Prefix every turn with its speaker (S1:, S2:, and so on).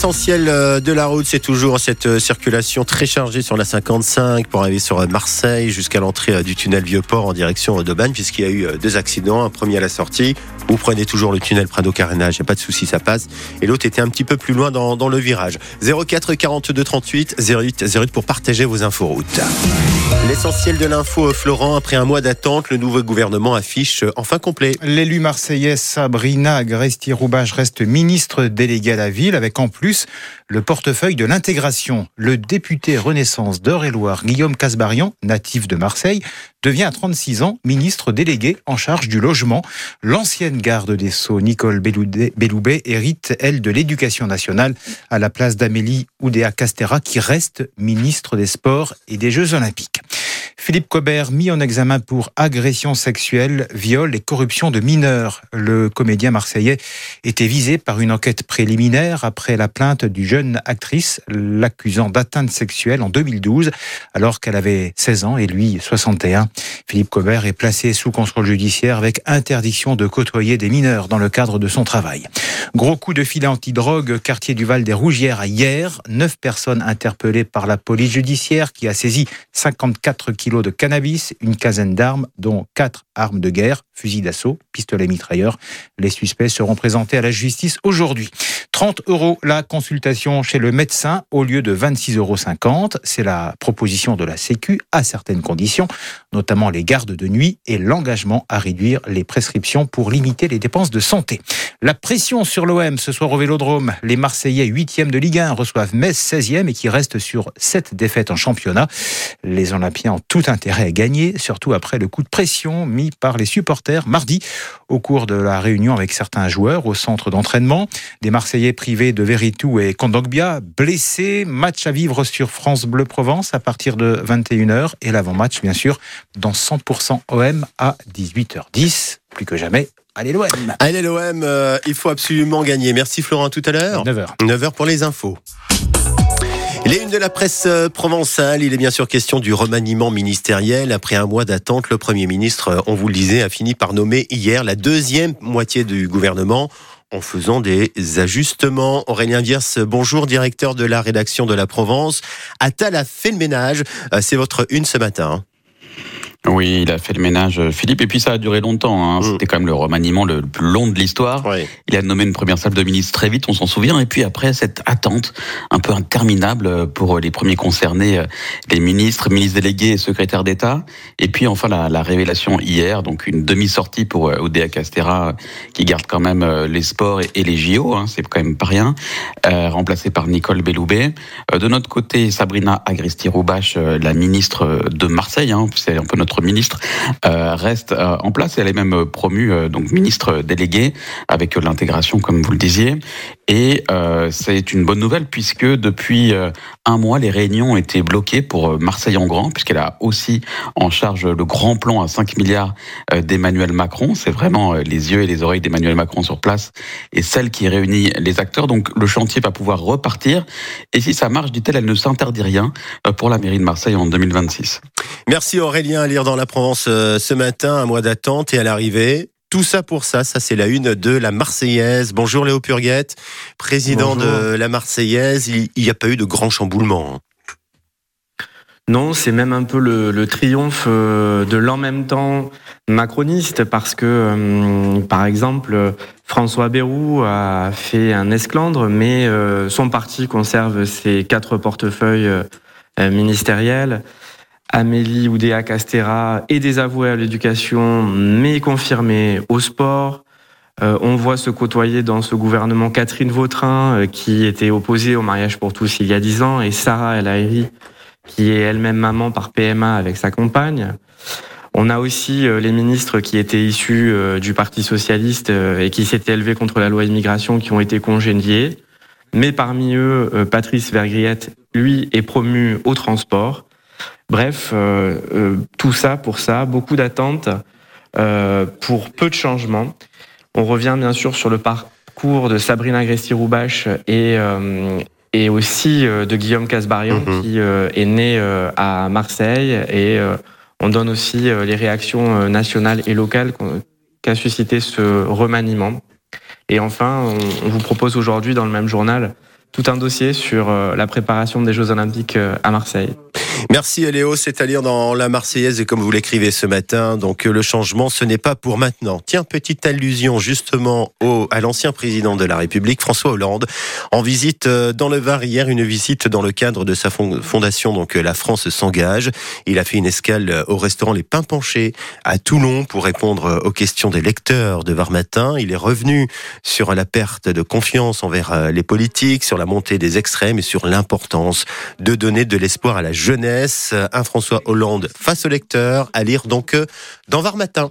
S1: L'essentiel euh, de la route, c'est toujours cette euh, circulation très chargée sur la 55 pour arriver sur euh, Marseille jusqu'à l'entrée du tunnel Vieux-Port en direction d'Aubagne, puisqu'il y a eu deux accidents. Un premier à la sortie, vous prenez toujours le tunnel Prado-Carénage, il n'y a pas de souci, ça passe. Et l'autre était un petit peu plus loin dans, le virage. 04 42 38 08 08 pour partager vos infos routes. L'essentiel de l'info, Florent, après un mois d'attente, le nouveau gouvernement affiche enfin complet.
S2: L'élu marseillaise Sabrina Agresti-Roubache reste ministre déléguée à la ville, avec en plus le portefeuille de l'intégration. Le député Renaissance d'Eure-et-Loire, Guillaume Casbarian, natif de Marseille, devient à 36 ans ministre délégué en charge du logement. L'ancienne garde des Sceaux, Nicole Belloubet, hérite, elle, de l'éducation nationale à la place d'Amélie Oudéa-Castera, qui reste ministre des Sports et des Jeux Olympiques. Philippe Cobert mis en examen pour agression sexuelle, viol et corruption de mineurs. Le comédien marseillais était visé par une enquête préliminaire après la plainte du jeune actrice l'accusant d'atteinte sexuelle en 2012 alors qu'elle avait 16 ans et lui 61. Philippe Cobert est placé sous contrôle judiciaire avec interdiction de côtoyer des mineurs dans le cadre de son travail. Gros coup de filet anti-drogue, quartier du Val des Rougières hier. Neuf personnes interpellées par la police judiciaire qui a saisi 54 kilos de cannabis, une quinzaine d'armes, dont quatre armes de guerre, fusils d'assaut, pistolets mitrailleurs. Les suspects seront présentés à la justice aujourd'hui. 30 euros la consultation chez le médecin au lieu de 26,50 euros. C'est la proposition de la Sécu à certaines conditions, notamment les gardes de nuit et l'engagement à réduire les prescriptions pour limiter les dépenses de santé. La pression sur l'OM ce soir au Vélodrome. Les Marseillais 8e de Ligue 1 reçoivent Metz 16e et qui restent sur 7 défaites en championnat. Les Olympiens ont tout intérêt à gagner, surtout après le coup de pression mis par les supporters mardi au cours de la réunion avec certains joueurs au centre d'entraînement. Des privé de Veritou et Kondogbia, blessés. Match à vivre sur France Bleu Provence à partir de 21h et l'avant-match, bien sûr, dans 100% OM à 18h10. Plus que jamais, Allez l'OM
S1: Allez l'OM, euh, il faut absolument gagner. Merci Florent, tout à l'heure.
S2: 9h.
S1: 9h pour les infos. Les unes de la presse euh, provençale, il est bien sûr question du remaniement ministériel. Après un mois d'attente, le Premier ministre, euh, on vous le disait, a fini par nommer hier la deuxième moitié du gouvernement en faisant des ajustements. Aurélien Diers, bonjour, directeur de la rédaction de la Provence. Attal a fait le ménage. Euh, c'est votre une ce matin.
S3: Oui, il a fait le ménage, euh, Philippe, et puis ça a duré longtemps. Hein. Mm. C'était quand même le remaniement le plus long de l'histoire. Il a nommé une première salle de ministre très vite, on s'en souvient, et puis après cette attente un peu interminable pour les premiers concernés, euh, les ministres, ministres délégués et secrétaires d'État, et puis enfin la, la, révélation hier, donc une demi-sortie pour euh, Odea Castera, qui garde quand même les sports et, les JO, hein, c'est quand même pas rien, euh, remplacé par Nicole Belloubet. de notre côté, Sabrina Agresti-Roubache, la ministre de Marseille, hein, c'est un peu notre ministre, euh, reste euh, en place. Elle est même promue euh, donc ministre déléguée avec l'intégration, comme vous le disiez. Et c'est une bonne nouvelle puisque depuis un mois, les réunions ont été bloquées pour Marseille en grand, puisqu'elle a aussi en charge le grand plan à 5 milliards d'Emmanuel Macron. C'est vraiment les yeux et les oreilles d'Emmanuel Macron sur place et celle qui réunit les acteurs. Donc le chantier va pouvoir repartir. Et si ça marche, dit-elle, elle ne s'interdit rien pour la mairie de Marseille en 2026.
S1: Merci Aurélien dans la Provence euh, ce matin, un mois d'attente et à l'arrivée. Tout ça pour ça, ça c'est la une de la Marseillaise. Bonjour Léo Purguette, président de la Marseillaise. Il n'y a pas eu de grand chamboulement. Hein.
S4: Non, c'est même un peu le, triomphe euh, de l'en même temps macroniste parce que, euh, par exemple, François Bayrou a fait un esclandre, mais son parti conserve ses quatre portefeuilles ministériels. Amélie Oudéa Castera est désavouée à l'éducation, mais confirmée au sport. Euh, on voit se côtoyer dans ce gouvernement Catherine Vautrin, euh, qui était opposée au mariage pour tous il y a dix ans, et Sarah El qui est elle-même maman par PMA avec sa compagne. On a aussi euh, les ministres qui étaient issus du Parti socialiste et qui s'étaient élevés contre la loi immigration, qui ont été congédiés. Mais parmi eux, Patrice Vergriette, lui, est promu au transport. Bref, euh, euh, tout ça pour ça, beaucoup d'attentes euh, pour peu de changements. On revient bien sûr sur le parcours de Sabrina Agresti-Roubache et, et aussi de Guillaume Casbarian mhm. qui est né à Marseille et on donne aussi les réactions nationales et locales qu'a suscité ce remaniement. Et enfin, on, vous propose aujourd'hui dans le même journal tout un dossier sur la préparation des Jeux Olympiques à Marseille.
S1: Merci Léo, c'est à lire dans La Marseillaise et comme vous l'écrivez ce matin, donc le changement ce n'est pas pour maintenant. Tiens, petite allusion justement au, à l'ancien président de la République, François Hollande, en visite euh, dans le Var hier, une visite dans le cadre de sa fondation, donc euh, La France s'engage. Il a fait une escale euh, au restaurant Les Pains Penchés à Toulon pour répondre aux questions des lecteurs de Var Matin. Il est revenu sur la perte de confiance envers les politiques, sur la montée des extrêmes et sur l'importance de donner de l'espoir à la jeunesse un François Hollande face au lecteur, à lire donc euh, dans Var Matin.